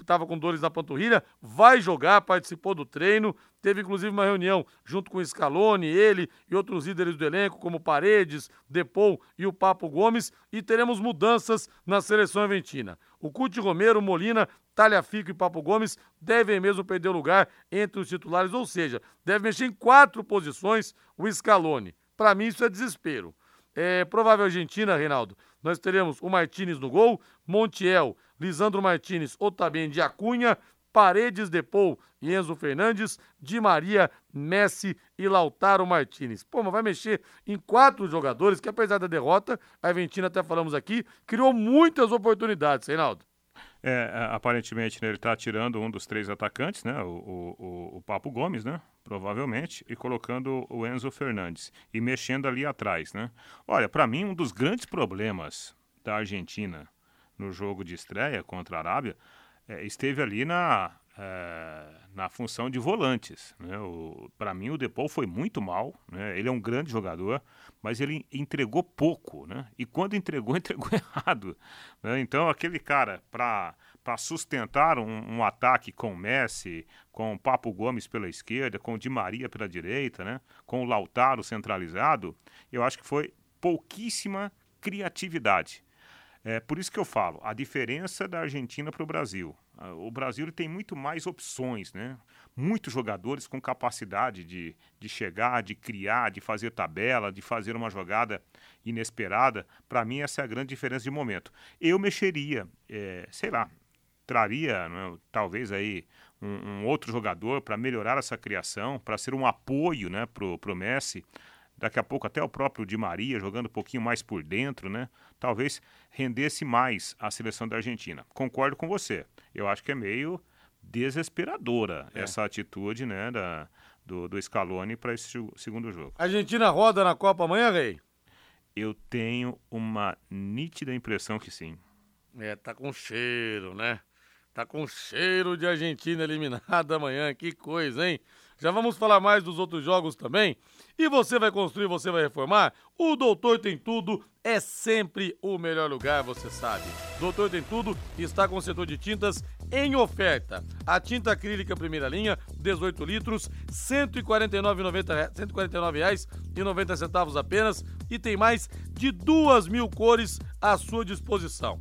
estava é, com dores na panturrilha, vai jogar, participou do treino, teve inclusive uma reunião junto com o Scaloni, ele e outros líderes do elenco, como Paredes, Depou e o Papo Gomes, e teremos mudanças na seleção argentina. O Cuti Romero, Molina Talhafico e Papo Gomes devem mesmo perder o lugar entre os titulares, ou seja, deve mexer em quatro posições o Scaloni. Para mim, isso é desespero. É provável Argentina, Reinaldo. Nós teremos o Martinez no gol, Montiel, Lisandro Martinez, Otamendi Acunha, Paredes Depou e Enzo Fernandes, Di Maria, Messi e Lautaro Martinez. Pô, mas vai mexer em quatro jogadores que, apesar da derrota, a Argentina, até falamos aqui, criou muitas oportunidades, Reinaldo. É, é, aparentemente né, ele está tirando um dos três atacantes, né, o, o, o, Papo Gomes, né, provavelmente, e colocando o Enzo Fernandes e mexendo ali atrás, né. Olha, para mim um dos grandes problemas da Argentina no jogo de estreia contra a Arábia é, esteve ali na é, na função de volantes. Né? Para mim, o Depol foi muito mal. Né? Ele é um grande jogador, mas ele entregou pouco. Né? E quando entregou, <laughs> entregou errado. Né? Então, aquele cara, para sustentar um, um, ataque com Messi, com Papo Gomes pela esquerda, com Di Maria pela direita, né? com o Lautaro centralizado, eu acho que foi pouquíssima criatividade. É por isso que eu falo, a diferença da Argentina para o Brasil. O Brasil tem muito mais opções, né? Muitos jogadores com capacidade de, de chegar, de criar, de fazer tabela, de fazer uma jogada inesperada. Para mim, essa é a grande diferença de momento. Eu mexeria, é, sei lá, traria né, talvez aí um, um outro jogador para melhorar essa criação, para ser um apoio né, para o Messi daqui a pouco até o próprio Di Maria jogando um pouquinho mais por dentro, né? Talvez rendesse mais a seleção da Argentina. Concordo com você. Eu acho que é meio desesperadora é. essa atitude, né, da, do, do Scaloni para esse segundo jogo. A Argentina roda na Copa amanhã, Rei? Eu tenho uma nítida impressão que sim. É, tá com cheiro, né? Tá com cheiro de Argentina eliminada <laughs> amanhã. Que coisa, hein? Já vamos falar mais dos outros jogos também. E você vai construir, você vai reformar? O Doutor Tem Tudo é sempre o melhor lugar, você sabe. Doutor Tem Tudo está com o setor de tintas em oferta. A tinta acrílica primeira linha, 18 litros, R$ 149,90 centavos apenas e tem mais de duas mil cores à sua disposição.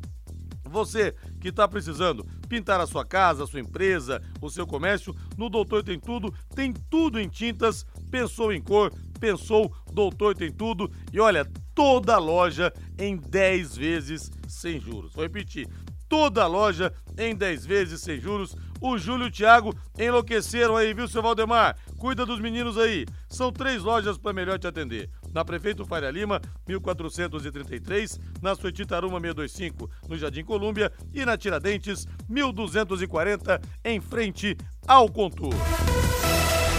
Você que está precisando pintar a sua casa, a sua empresa, o seu comércio, no Doutor Tem Tudo, tem tudo em tintas, pensou em cor, pensou, Doutor Tem Tudo. E olha, toda loja em 10 vezes sem juros. Vou repetir, toda loja em 10 vezes sem juros. O Júlio e o Thiago enlouqueceram aí, viu, seu Valdemar? Cuida dos meninos aí. São três lojas para melhor te atender na Prefeito Faria Lima, 1433, na Suetita Aruma 625, no Jardim Colúmbia e na Tiradentes, 1240, em frente ao Contour.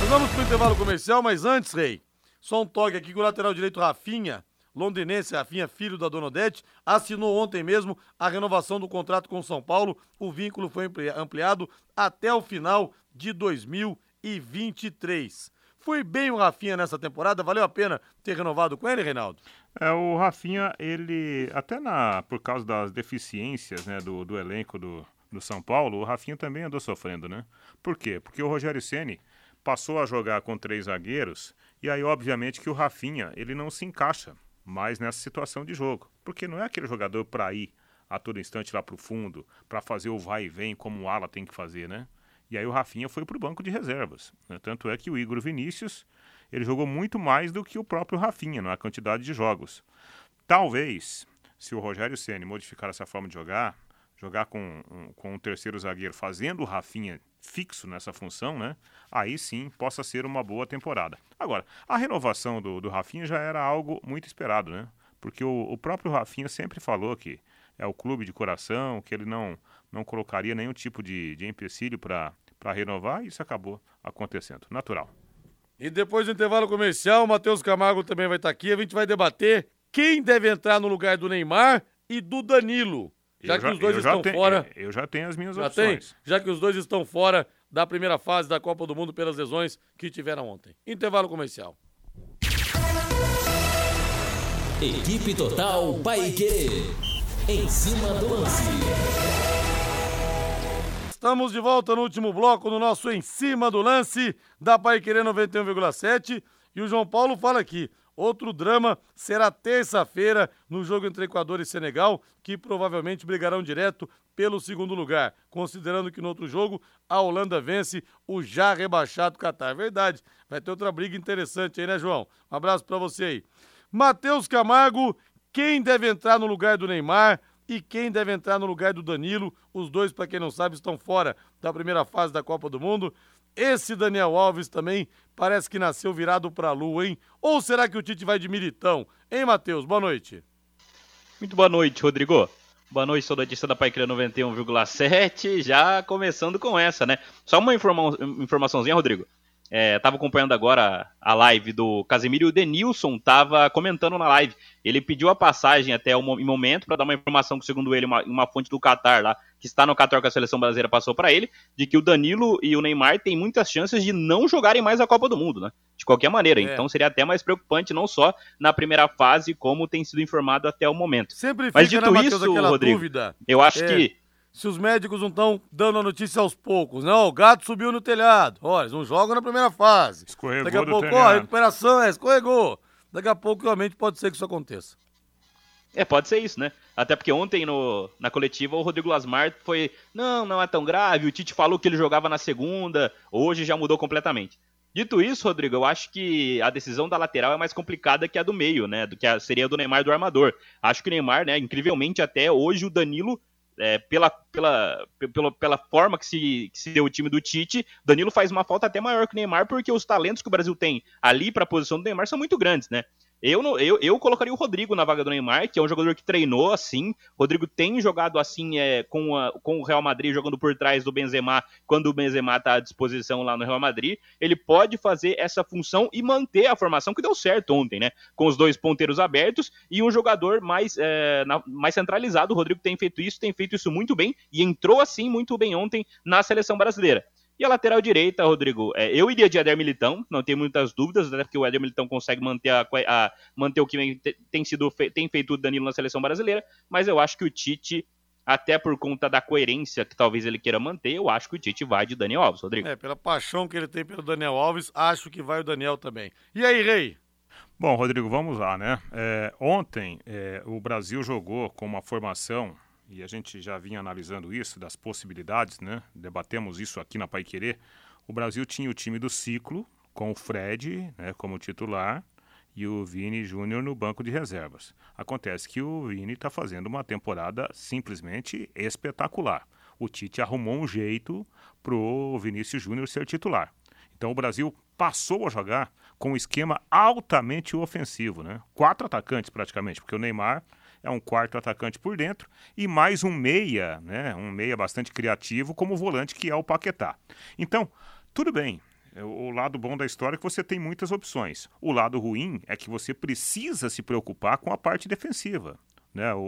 Nós vamos para o intervalo comercial, mas antes, Rei, só um toque aqui com o lateral direito Rafinha, londinense Rafinha, filho da Dona Odete, assinou ontem mesmo a renovação do contrato com São Paulo. O vínculo foi ampliado até o final de 2023. Foi bem o Rafinha nessa temporada? Valeu a pena ter renovado com ele, Reinaldo? É, o Rafinha, ele, até na, por causa das deficiências né, do, do elenco do, do São Paulo, o Rafinha também andou sofrendo, né? Por quê? Porque o Rogério Ceni passou a jogar com três zagueiros e aí, obviamente, que o Rafinha, ele não se encaixa mais nessa situação de jogo. Porque não é aquele jogador para ir a todo instante lá para o fundo, para fazer o vai e vem como o ala tem que fazer, né? E aí o Rafinha foi para o banco de reservas. Né? Tanto é que o Igor Vinícius ele jogou muito mais do que o próprio Rafinha na quantidade de jogos. Talvez, se o Rogério Ceni modificar essa forma de jogar, jogar com, um, com um terceiro zagueiro fazendo o Rafinha fixo nessa função, né? Aí sim possa ser uma boa temporada. Agora, a renovação do, do Rafinha já era algo muito esperado, né? Porque o, o próprio Rafinha sempre falou que é o clube de coração, que ele não, não colocaria nenhum tipo de, de empecilho para renovar, e isso acabou acontecendo. Natural. E depois do intervalo comercial, o Matheus Camargo também vai estar aqui. A gente vai debater quem deve entrar no lugar do Neymar e do Danilo. Já, que os dois estão tenho, fora. Eu já tenho as minhas já opções. Tem? Já que os dois estão fora da primeira fase da Copa do Mundo pelas lesões que tiveram ontem. Intervalo comercial. Equipe Total Paique. Em cima do lance. Estamos de volta no último bloco no nosso Em Cima do Lance da Pai Querer 91,7 e o João Paulo fala aqui. Outro drama será terça-feira no jogo entre Equador e Senegal, que provavelmente brigarão direto pelo segundo lugar, considerando que no outro jogo a Holanda vence o já rebaixado Catar. Verdade, vai ter outra briga interessante aí, né, João? Um abraço para você aí. Matheus Camargo quem deve entrar no lugar do Neymar e quem deve entrar no lugar do Danilo. Os dois, para quem não sabe, estão fora da primeira fase da Copa do Mundo. Esse Daniel Alves também parece que nasceu virado para a lua, hein? Ou será que o Tite vai de militão? Hein, Matheus? Boa noite. Muito boa noite, Rodrigo. Boa noite, sou da edição da Paiqueira 91,7. Já começando com essa, né? Só uma informa informaçãozinha, Rodrigo. É, tava acompanhando agora a live do Casemiro e o Denilson tava comentando na live. Ele pediu a passagem até o momento para dar uma informação que, segundo ele, uma, uma fonte do Qatar lá, que está no Qatar que a seleção brasileira passou para ele, de que o Danilo e o Neymar têm muitas chances de não jogarem mais a Copa do Mundo, né? De qualquer maneira. É. Então seria até mais preocupante, não só na primeira fase, como tem sido informado até o momento. Sempre Mas dito né, isso, Mateus, Rodrigo, dúvida. eu acho é. que se os médicos não estão dando a notícia aos poucos, não, o gato subiu no telhado. Olha, eles não jogam na primeira fase. Escorregou Daqui a do pouco, ó, telhado. recuperação, é, escorregou. Daqui a pouco, realmente, pode ser que isso aconteça. É, pode ser isso, né? Até porque ontem no, na coletiva o Rodrigo Lasmar foi. Não, não é tão grave. O Tite falou que ele jogava na segunda. Hoje já mudou completamente. Dito isso, Rodrigo, eu acho que a decisão da lateral é mais complicada que a do meio, né? Do que a, seria a do Neymar e do armador. Acho que o Neymar, né? Incrivelmente, até hoje o Danilo. É, pela, pela, pela, pela forma que se, que se deu o time do Tite, Danilo faz uma falta até maior que o Neymar, porque os talentos que o Brasil tem ali para a posição do Neymar são muito grandes, né? Eu, não, eu, eu colocaria o Rodrigo na vaga do Neymar, que é um jogador que treinou assim. O Rodrigo tem jogado assim é, com, a, com o Real Madrid, jogando por trás do Benzema, quando o Benzema está à disposição lá no Real Madrid. Ele pode fazer essa função e manter a formação que deu certo ontem, né? Com os dois ponteiros abertos e um jogador mais, é, na- mais centralizado. O Rodrigo tem feito isso, tem feito isso muito bem e entrou assim muito bem ontem na seleção brasileira. E a lateral direita, Rodrigo, é, eu iria de Éder Militão, não tenho muitas dúvidas, até porque o Éder Militão consegue manter, a, a- manter o que tem, sido, tem feito o Danilo na seleção brasileira, mas eu acho que o Tite, até por conta da coerência que talvez ele queira manter, eu acho que o Tite vai de Daniel Alves, Rodrigo. É, pela paixão que ele tem pelo Daniel Alves, acho que vai o Daniel também. E aí, Rei? Bom, Rodrigo, vamos lá, né? É, ontem é, o Brasil jogou com uma formação, e a gente já vinha analisando isso, das possibilidades, né? Debatemos isso aqui na Pai Querer. O Brasil tinha o time do ciclo, com o Fred né, como titular e o Vini Júnior no banco de reservas. Acontece que o Vini está fazendo uma temporada simplesmente espetacular. O Tite arrumou um jeito pro Vinícius Júnior ser titular. Então o Brasil passou a jogar com um esquema altamente ofensivo, né? Quatro atacantes praticamente, porque o Neymar é um quarto atacante por dentro e mais um meia, né? Um meia bastante criativo como volante que é o Paquetá. Então, tudo bem. O lado bom da história é que você tem muitas opções. O lado ruim é que você precisa se preocupar com a parte defensiva. Né, o,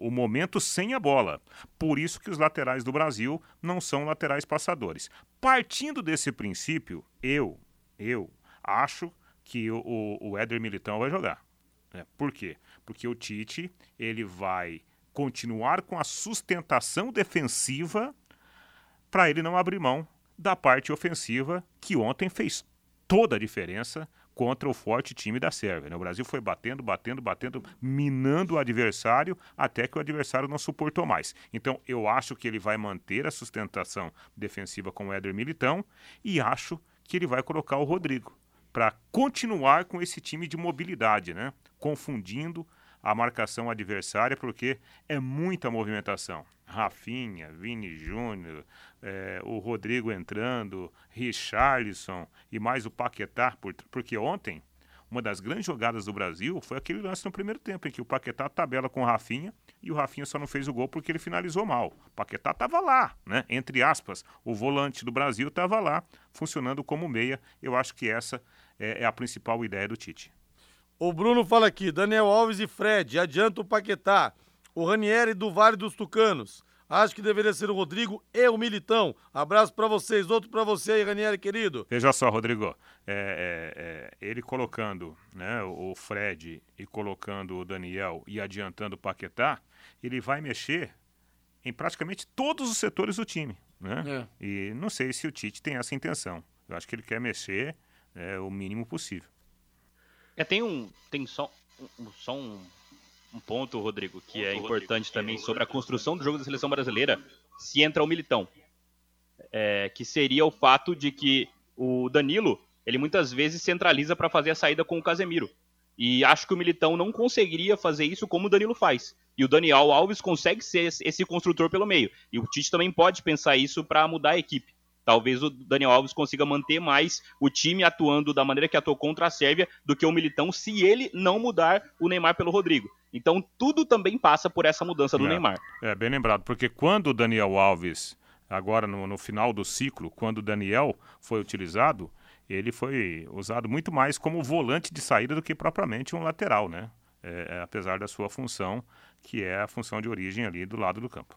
o- o momento sem a bola. Por isso que os laterais do Brasil não são laterais passadores. Partindo desse princípio, eu, eu acho que o, o, o Éder Militão vai jogar. né? Por quê? Porque o Tite ele vai continuar com a sustentação defensiva para ele não abrir mão da parte ofensiva que ontem fez toda a diferença contra o forte time da Sérvia. né? O Brasil foi batendo, batendo, batendo, minando o adversário até que o adversário não suportou mais. Então eu acho que ele vai manter a sustentação defensiva com o Éder Militão e acho que ele vai colocar o Rodrigo para continuar com esse time de mobilidade, né? Confundindo a marcação adversária, porque é muita movimentação. Rafinha, Vini Júnior, eh, o Rodrigo entrando, Richarlison e mais o Paquetá, por- porque ontem uma das grandes jogadas do Brasil foi aquele lance no primeiro tempo, em que o Paquetá tabela com o Rafinha e o Rafinha só não fez o gol porque ele finalizou mal. O Paquetá estava lá, né? Entre aspas, o volante do Brasil estava lá, funcionando como meia. Eu acho que essa é, é a principal ideia do Tite. O Bruno fala aqui, Daniel Alves e Fred, adianta o Paquetá. O Ranieri do Vale dos Tucanos. Acho que deveria ser o Rodrigo e o Militão. Abraço pra vocês, outro pra você aí, Ranieri, querido. Veja só, Rodrigo, é, é, é, ele colocando né, o Fred e colocando o Daniel e adiantando o Paquetá, ele vai mexer em praticamente todos os setores do time. Né? E não sei se o Tite tem essa intenção. Eu acho que ele quer mexer é, o mínimo possível. É, tem um. Tem só um, só um, um ponto, Rodrigo, que é importante também sobre a construção do jogo da seleção brasileira se entra o Militão. É, que seria o fato de que o Danilo, ele muitas vezes centraliza para fazer a saída com o Casemiro. E acho que o Militão não conseguiria fazer isso como o Danilo faz. E o Daniel Alves consegue ser esse- esse construtor pelo meio. E o Tite também pode pensar isso para mudar a equipe. Talvez o Daniel Alves consiga manter mais o time atuando da maneira que atuou contra a Sérvia do que o Militão, se ele não mudar o Neymar pelo Rodrigo. Então tudo também passa por essa mudança do É. Neymar. É, bem lembrado, porque quando o Daniel Alves, agora no, no final do ciclo, quando o Daniel foi utilizado, ele foi usado muito mais como volante de saída do que propriamente um lateral, né? É, é, apesar da sua função, que é a função de origem ali do lado do campo.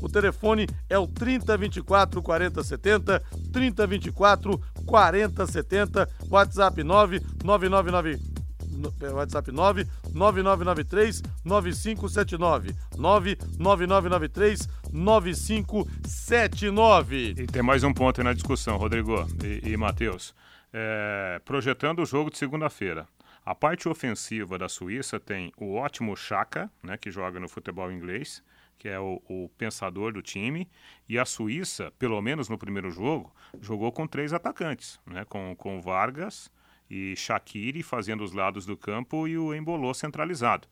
o telefone é o 3024 4070, 3024 4070, WhatsApp 99999 WhatsApp 9 9993 9579 99993 9579. E tem mais um ponto aí na discussão, Rodrigo e, e Matheus. É, projetando o jogo de segunda-feira. A parte ofensiva da Suíça tem o ótimo Chaka, né, que joga no futebol inglês, que é o, o, pensador do time, e a Suíça, pelo menos no primeiro jogo, jogou com três atacantes, né? com, com Vargas e Shaqiri fazendo os lados do campo e o Embolô centralizado.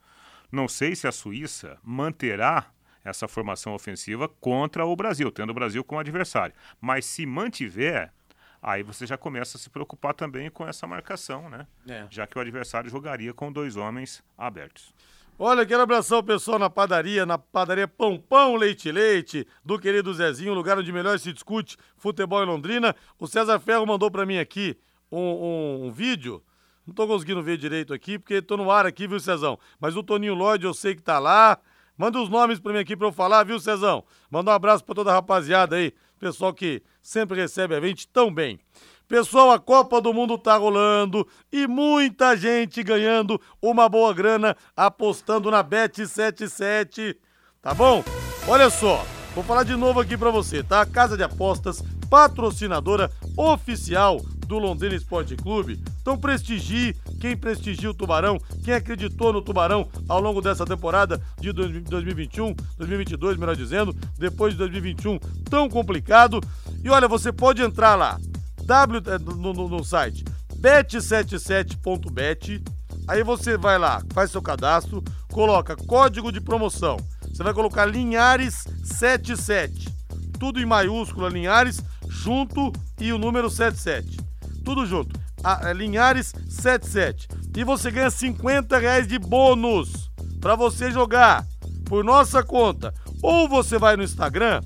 Não sei se a Suíça manterá essa formação ofensiva contra o Brasil, tendo o Brasil como adversário. Mas se mantiver, aí você já começa a se preocupar também com essa marcação, né? É. Já que o adversário jogaria com dois homens abertos. Olha, quero abraçar o pessoal na padaria, na padaria Pão Pão Leite Leite, do querido Zezinho, lugar onde melhor se discute futebol em Londrina. O César Ferro mandou para mim aqui um, um, um, vídeo. Não tô conseguindo ver direito aqui, porque tô no ar aqui, viu, Cezão? Mas o Toninho Lloyd eu sei que tá lá. Manda os nomes para mim aqui para eu falar, viu, Cezão? Manda um abraço para toda a rapaziada aí, pessoal que sempre recebe a gente tão bem. Pessoal, a Copa do Mundo tá rolando e muita gente ganhando uma boa grana apostando na Bet77. Tá bom? Olha só, vou falar de novo aqui para você, tá? Casa de Apostas, patrocinadora oficial do Londrina Esporte Clube. Então prestigie quem prestigia o Tubarão, quem acreditou no Tubarão ao longo dessa temporada de 2021, 2022, melhor dizendo, depois de 2021 tão complicado. E olha, você pode entrar lá w, eh, no, no, no site bet77.bet. Aí você vai lá, faz seu cadastro, coloca código de promoção. Você vai colocar Linhares77. Tudo em maiúscula, Linhares, junto e o número 77. Tudo junto. A, a Linhares 77. E você ganha 50 reais de bônus para você jogar por nossa conta. Ou você vai no Instagram,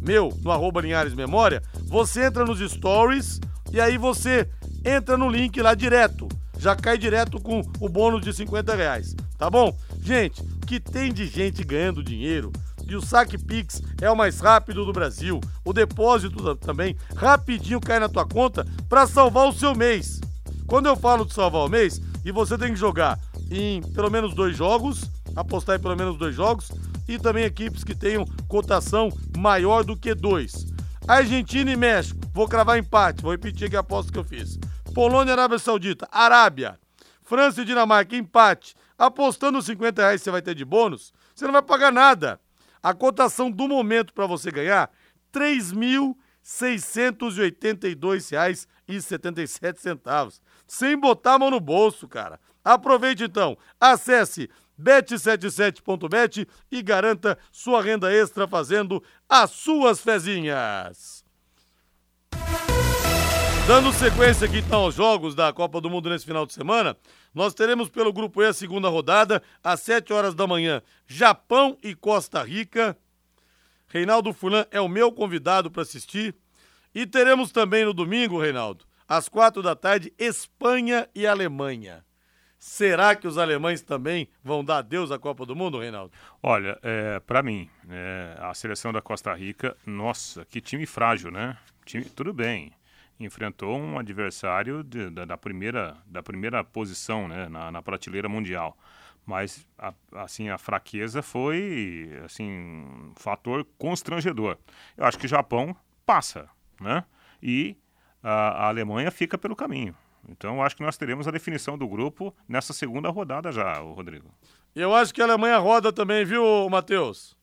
meu, no arroba Linhares Memória, você entra nos stories e aí você entra no link lá direto. Já cai direto com o bônus de 50 reais, tá bom? Gente, o que tem de gente ganhando dinheiro e o saque Pix é o mais rápido do Brasil. O depósito também rapidinho cai na tua conta para salvar o seu mês. Quando eu falo de salvar o mês, e você tem que jogar em pelo menos dois jogos, apostar em pelo menos dois jogos, e também equipes que tenham cotação maior do que dois. Argentina e México, vou cravar empate, vou repetir aqui a aposta que eu fiz. Polônia e Arábia Saudita, Arábia. França e Dinamarca, empate. Apostando 50 reais você vai ter de bônus, você não vai pagar nada. A cotação do momento para você ganhar, R$ 3.682,77. Sem botar a mão no bolso, cara. Aproveite então. Acesse bet77.bet e garanta sua renda extra fazendo as suas fezinhas. Dando sequência aqui então aos jogos da Copa do Mundo nesse final de semana, nós teremos pelo grupo E a segunda rodada, às 7 horas da manhã, Japão e Costa Rica. Reinaldo Fulan é o meu convidado para assistir. E teremos também no domingo, Reinaldo, às quatro da tarde, Espanha e Alemanha. Será que os alemães também vão dar adeus à Copa do Mundo, Reinaldo? Olha, é, para mim, é, a seleção da Costa Rica, nossa, que time frágil, né? Time, tudo bem, enfrentou um adversário de, da, da, primeira, da primeira posição né, na, na prateleira mundial. Mas, a, assim, a fraqueza foi, assim, um fator constrangedor. Eu acho que o Japão passa, né? E a, a Alemanha fica pelo caminho. Então, acho que nós teremos a definição do grupo nessa segunda rodada já, Rodrigo. Eu acho que a Alemanha roda também, viu, Matheus?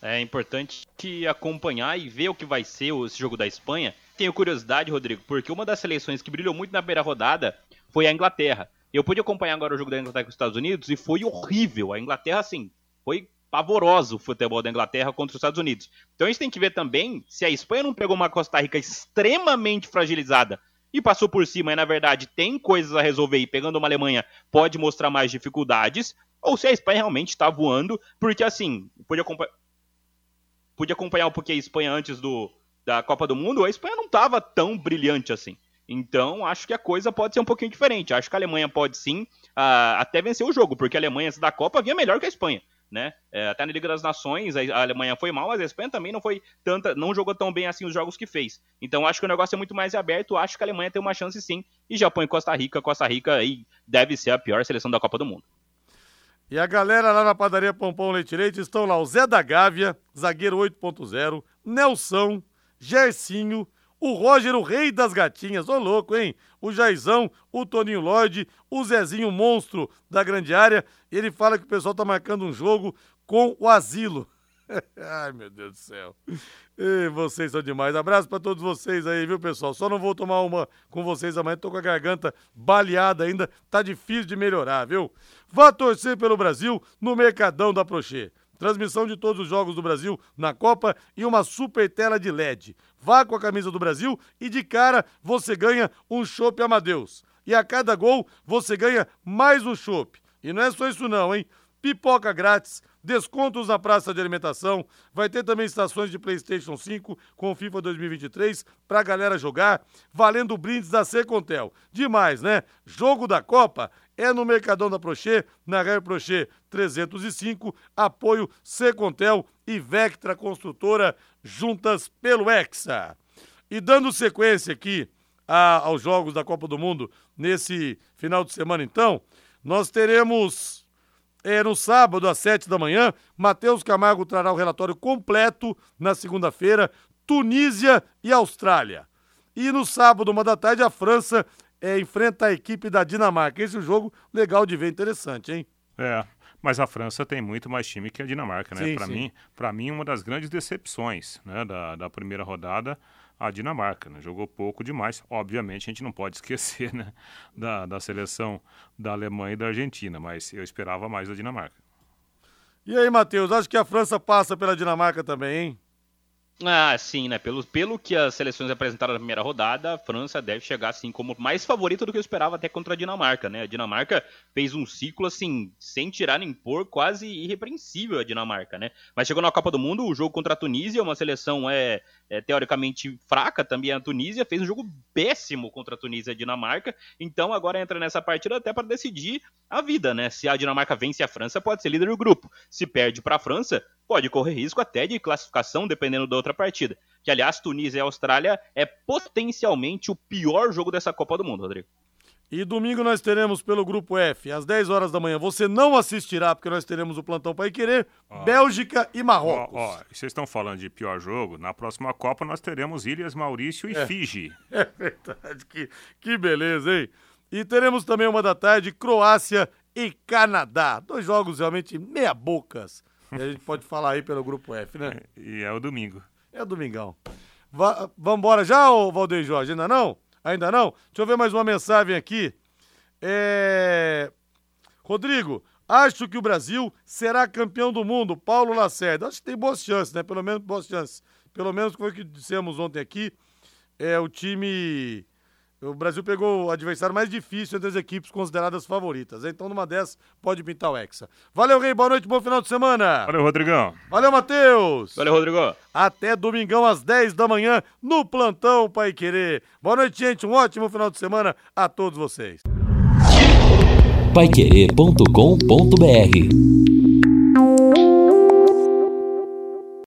É importante acompanhar e ver o que vai ser esse jogo da Espanha. Tenho curiosidade, Rodrigo, porque uma das seleções que brilhou muito na primeira rodada foi a Inglaterra. Eu pude acompanhar agora o jogo da Inglaterra com os Estados Unidos e foi horrível. A Inglaterra, assim, foi pavoroso o futebol da Inglaterra contra os Estados Unidos. Então a gente tem que ver também se a Espanha não pegou uma Costa Rica extremamente fragilizada e passou por cima e, na verdade, tem coisas a resolver e pegando uma Alemanha pode mostrar mais dificuldades, ou se a Espanha realmente está voando, porque assim, pude, acompanhar, pude acompanhar um pouquinho a Espanha antes do, da Copa do Mundo, a Espanha não estava tão brilhante assim. Então, acho que a coisa pode ser um pouquinho diferente. Acho que a Alemanha pode sim uh, até vencer o jogo, porque a Alemanha antes da Copa vinha melhor que a Espanha. Né? É, até na Liga das Nações a Alemanha foi mal, mas a Espanha também não foi tanta, não jogou tão bem assim os jogos que fez. Então acho que o negócio é muito mais aberto. Acho que a Alemanha tem uma chance sim. E Japão e Costa Rica, Costa Rica aí deve ser a pior seleção da Copa do Mundo. E a galera lá na padaria Pompom Leite Leite estão lá o Zé da Gávea, zagueiro 8.0, Nelson, Gercinho, o Roger, o rei das gatinhas, ô louco, hein? O Jaizão, o Toninho Lloyd, o Zezinho monstro da grande área. Ele fala que o pessoal tá marcando um jogo com o Asilo. <laughs> Ai, meu Deus do céu. E vocês são demais. Abraço para todos vocês aí, viu, pessoal? Só não vou tomar uma com vocês amanhã, tô com a garganta baleada ainda, tá difícil de melhorar, viu? Vá torcer pelo Brasil no Mercadão da Prochê. Transmissão de todos os jogos do Brasil na Copa e uma super tela de LED. Vá com a camisa do Brasil e de cara você ganha um chopp Amadeus. E a cada gol você ganha mais um chopp. E não é só isso não, hein? Pipoca grátis, descontos na praça de alimentação, vai ter também estações de PlayStation 5 com FIFA 2023 pra galera jogar, valendo brindes da Secontel. Demais, né? Jogo da Copa é no Mercadão da Prochê, na Raio Prochê 305, apoio Secontel e Vectra Construtora juntas pelo Hexa. E dando sequência aqui a, aos jogos da Copa do Mundo nesse final de semana, então, nós teremos é, no sábado, às sete da manhã, Matheus Camargo trará o relatório completo na segunda-feira, Tunísia e Austrália. E no sábado, uma da tarde, a França é, enfrenta a equipe da Dinamarca. Esse é um jogo legal de ver, interessante, hein? É, mas a França tem muito mais time que a Dinamarca, né? Para mim, para mim uma das grandes decepções, né, da, da primeira rodada, a Dinamarca, né? Jogou pouco demais. Obviamente a gente não pode <laughs> esquecer, né, da, da seleção da Alemanha e da Argentina, mas eu esperava mais da Dinamarca. E aí, Matheus, acho que a França passa pela Dinamarca também, hein? Ah, sim, né? Pelo, pelo que as seleções apresentaram na primeira rodada, a França deve chegar assim como mais favorita do que eu esperava até contra a Dinamarca, né? A Dinamarca fez um ciclo assim, sem tirar nem pôr, quase irrepreensível a Dinamarca, né? Mas chegou na Copa do Mundo, o jogo contra a Tunísia, uma seleção é, é teoricamente fraca também a Tunísia, fez um jogo péssimo contra a Tunísia e a Dinamarca, então agora entra nessa partida até para decidir a vida, né? Se a Dinamarca vence a França, pode ser líder do grupo. Se perde para a França, pode correr risco até de classificação, dependendo da outra partida. Que, aliás, Tunísia e Austrália é potencialmente o pior jogo dessa Copa do Mundo, Rodrigo. E domingo nós teremos pelo grupo F, às 10 horas da manhã. Você não assistirá, porque nós teremos o plantão para querer Bélgica e Marrocos. Ó, ó, vocês estão falando de pior jogo. Na próxima Copa nós teremos Ilhas Maurício e é. Fiji. <laughs> É verdade, que, que beleza, hein? E teremos também uma da tarde, Croácia e Canadá. Dois jogos realmente meia bocas. E a gente pode falar aí pelo grupo F, né? <laughs> E é o domingo. É domingão. Va vambora já, ô Valdeir Jorge? Ainda não? Ainda não? Deixa eu ver mais uma mensagem aqui. É... Rodrigo, acho que o Brasil será campeão do mundo. Paulo Lacerda. Acho que tem boas chances, né? Pelo menos boas chances. Pelo menos foi o que dissemos ontem aqui. É o time o Brasil pegou o adversário mais difícil entre as equipes consideradas favoritas. Então, numa dessas, pode pintar o Hexa. Valeu, Rei. Boa noite, bom final de semana. Valeu, Rodrigão. Valeu, Matheus. Valeu, Rodrigo. Até domingão às 10 da manhã no Plantão Pai Querer. Boa noite, gente. Um ótimo final de semana a todos vocês. Paiquerê.com.br